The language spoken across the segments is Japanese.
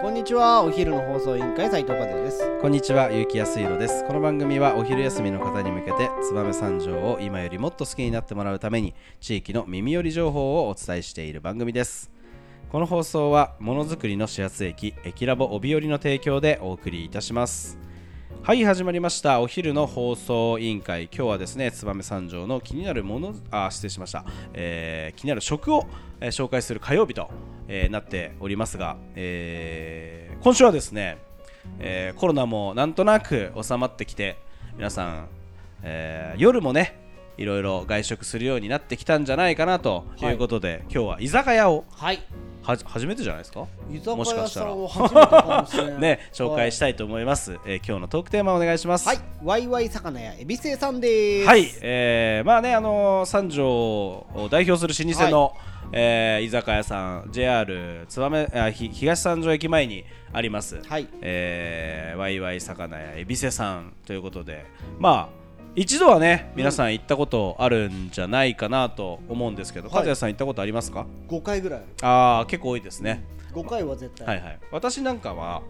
こんにちはお昼の放送委員会斉藤和也ですこんにちは、ゆうきやすいろです。この番組はお昼休みの方に向けて、燕三条を今よりもっと好きになってもらうために、地域の耳寄り情報をお伝えしている番組です。この放送は、ものづくりの始発駅、駅ラボ帯寄りの提供でお送りいたします。はい、始まりました。お昼の放送委員会。今日はですね、燕三条の気になるもの、あ、失礼しました。えー気になる食を、えー紹介する火曜日と、えーなっておりますが、えー今週はですね、えーコロナもなんとなく収まってきて皆さん、えー夜もねいろいろ外食するようになってきたんじゃないかなということで、今日は居酒屋をはいはじ初めてじゃないですか？居酒もしかしたら。屋さんを初めてかもしれない。ね紹介したいと思います、えー今日のトークテーマお願いします。はい。ワイワイ魚屋恵比寿さんです。はい、えーまあね、あのー三条を代表する老舗の、えー居酒屋さん JR 燕あひ東三条駅前にあります、はい。えーワイワイ魚屋恵比寿さんということで。まあ一度はね皆さん行ったことあるんじゃないかなと思うんですけど、はい。和也さん行ったことありますか？5回ぐらい。ああ結構多いですね、5回は絶対。はいはい。私なんかは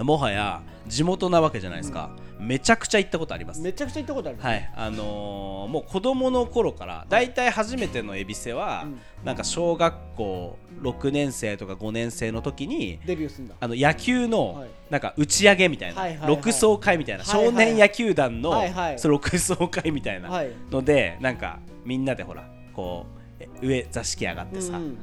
もはや地元なわけじゃないですか、めちゃくちゃ行ったことあります。めちゃくちゃ行ったことある。はい。あのーもう子供の頃からだい。たい初めての恵比寿は、うん。なんか小学校6年生とか5年生の時にデビューすんだ。あの野球のはい。なんか打ち上げみたいな、はいはいはい。六層会みたいな、はいはい。少年野球団の、はいはい。その六層会みたいなはい。ので、なんかみんなでほらこうえ上座敷上がってさ、うん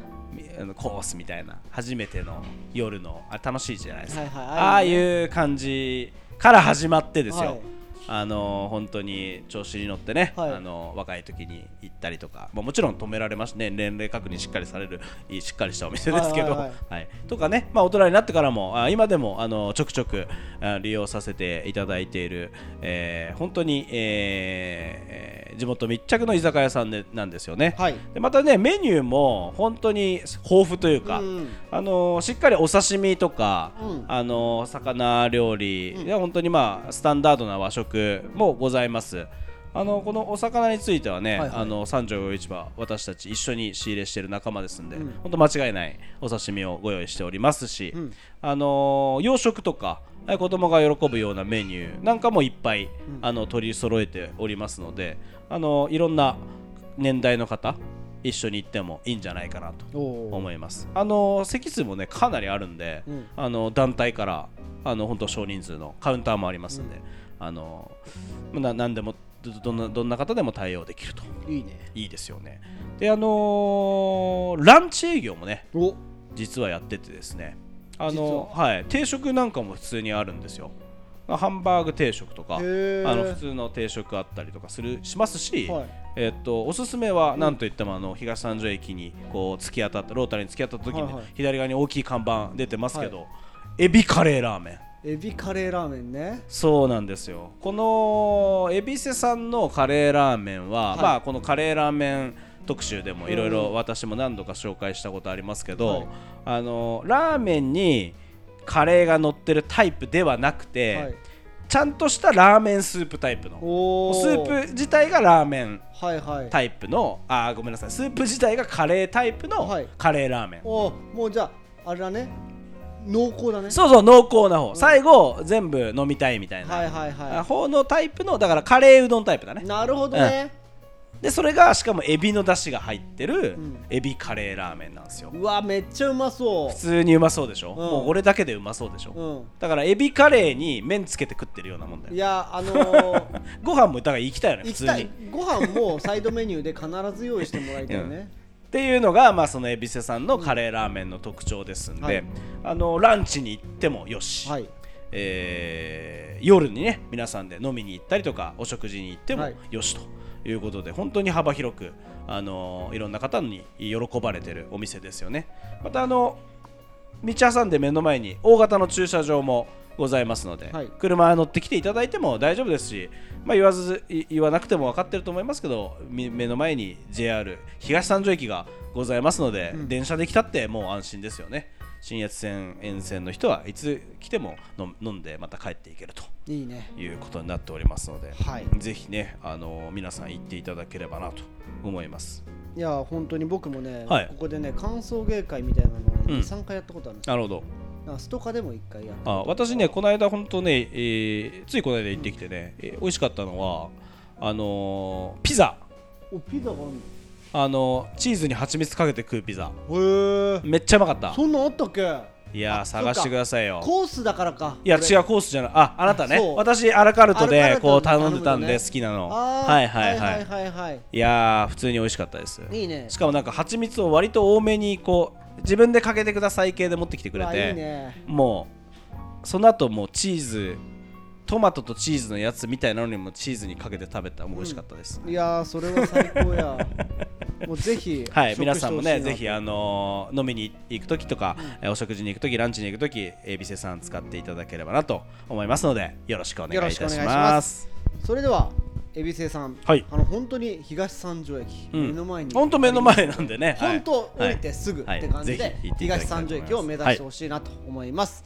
コースみたいな初めての夜のあ楽しいじゃないですか、はいはい。ああいう感じから始まってですよ、はいあの本当に調子に乗ってね、はい。あの若い時に行ったりとか、まあ、もちろん止められますね。年齢確認しっかりされるしっかりしたお店ですけど、ははいい。はい。とかね、まあ、大人になってからもあ今でもあのちょくちょくあ利用させていただいている、えー本当に、えーえー地元密着の居酒屋さんでなんですよね。はい。でまたねメニューも本当に豊富というか、うんあのーしっかりお刺身とか、うん。あのー魚料理、うん。本当にまあスタンダードな和食もございます。あのこのお魚についてはね、はいはい。あの三条魚市場私たち一緒に仕入れしている仲間ですんで、うん。本当間違いないお刺身をご用意しておりますし、うん。あのー洋食とかえ子供が喜ぶようなメニューなんかもいっぱい、ん。あの取り揃えておりますので、あのいろんな年代の方一緒に行ってもいいんじゃないかなと思います。あの席数もねかなりあるんで、うん。あの団体からあの本当少人数のカウンターもありますんで、あのな何でもどどんなどんな方でも対応できると。いいね。いいですよね。であのーランチ営業もねお。実はやっててですね。あ実のはい。定食なんかも普通にあるんですよ。ハンバーグ定食とかあの普通の定食あったりとかするしますし、はい。えっとおすすめは何といってもあの東三条駅にこう突き当たったロータリーに突き当たった時にね、はいはい。左側に大きい看板出てますけど、エビカレーラーメンエビカレーラーメンね。そうなんですよ。この恵比寿さんのカレーラーメンは、はい。まあこのカレーラーメン特集でもいろいうんろ私も何度か紹介したことありますけど、はい。あのラーメンにカレーが乗ってるタイプではなくて、はい。ちゃんとしたラーメンスープタイプの。おスープ自体がラーメンはいはい。タイプのあーごめんなさい。スープ自体がカレータイプのはい。カレーラーメン、おもうじゃああれだね濃厚だね。そうそう濃厚な方、最後全部飲みたいみたいな、はいはいは方のタイプのだからカレーうどんタイプだね。いなるほどね。でそれがしかもエビの出汁が入ってるうん。エビカレーラーメンなんですよ。うわめっちゃうまそ普通にうまそうでしょ、ん。もうこれだけでうまそうでしょ、ううん。だからエビカレーに麺つけて食ってるようなもんだよ。いやあのー ご飯もだから行きたいよね普通に行きたい。ご飯もサイドメニューで必ず用意してもらいたいね っていうのが、まあ、その恵比寿さんのカレーラーメンの特徴ですんで、はい。あのランチに行ってもよし、はい。えー夜にね皆さんで飲みに行ったりとかお食事に行ってもはい。よしということで、本当に幅広く、あのいろんな方に喜ばれてるお店ですよね。またあの道挟んで目の前に大型の駐車場もございますので、はい。車乗ってきていただいても大丈夫ですし、まあ、言わずい言わなくても分かってると思いますけどみ目の前に JR 東三条駅がございますので、うん。電車で来たってもう安心ですよね。新越線沿線の人はいつ来ても飲飲んでまた帰っていけると。いいね。いうことになっておりますので、はい。ぜひね、あの皆さん行っていただければなと思います。いや本当に僕もね、はい。ここでね歓送迎会みたいなのを、ねうん。23回やったことあるんですよ。なるほど。なんかストカでも一回やった。あ私ねこの間本当ね、えーついこの間行ってきてね、えー美味しかったのはあのーピザ。おピザがあるあのーチーズに蜂蜜かけて食うピザ。のへえめっちゃうまかった。そんなんあったっけ？いや探してくださいよ。コースだからか。いや違うコースじゃない。ああなたね。私アラカルトでこう頼んでたんで好きなの。はいはいはい。はいはいはいい。やー普通に美味しかったです。いいね。しかもなんか蜂蜜を割と多めにこう自分でかけてください系で持ってきてくれてね。もうその後もうチーズトマトとチーズのやつみたいなのにもチーズにかけて食べたらもう美味しかったです、いやーそれは最高や。もうぜひはい、食皆さんもね、ぜひ、あのー飲みに行くときとか、えーお食事に行くとき、ランチに行くとき、エビセさん使っていただければなと思いますので、よろしくお願いいたしま。ます。それでは恵比寿さん、はい。あの本当に東三条駅、うん。目の前に。本当目の前なんでね、はい本当降りてすぐって感じで、東三条駅を目指してほしいなと思います、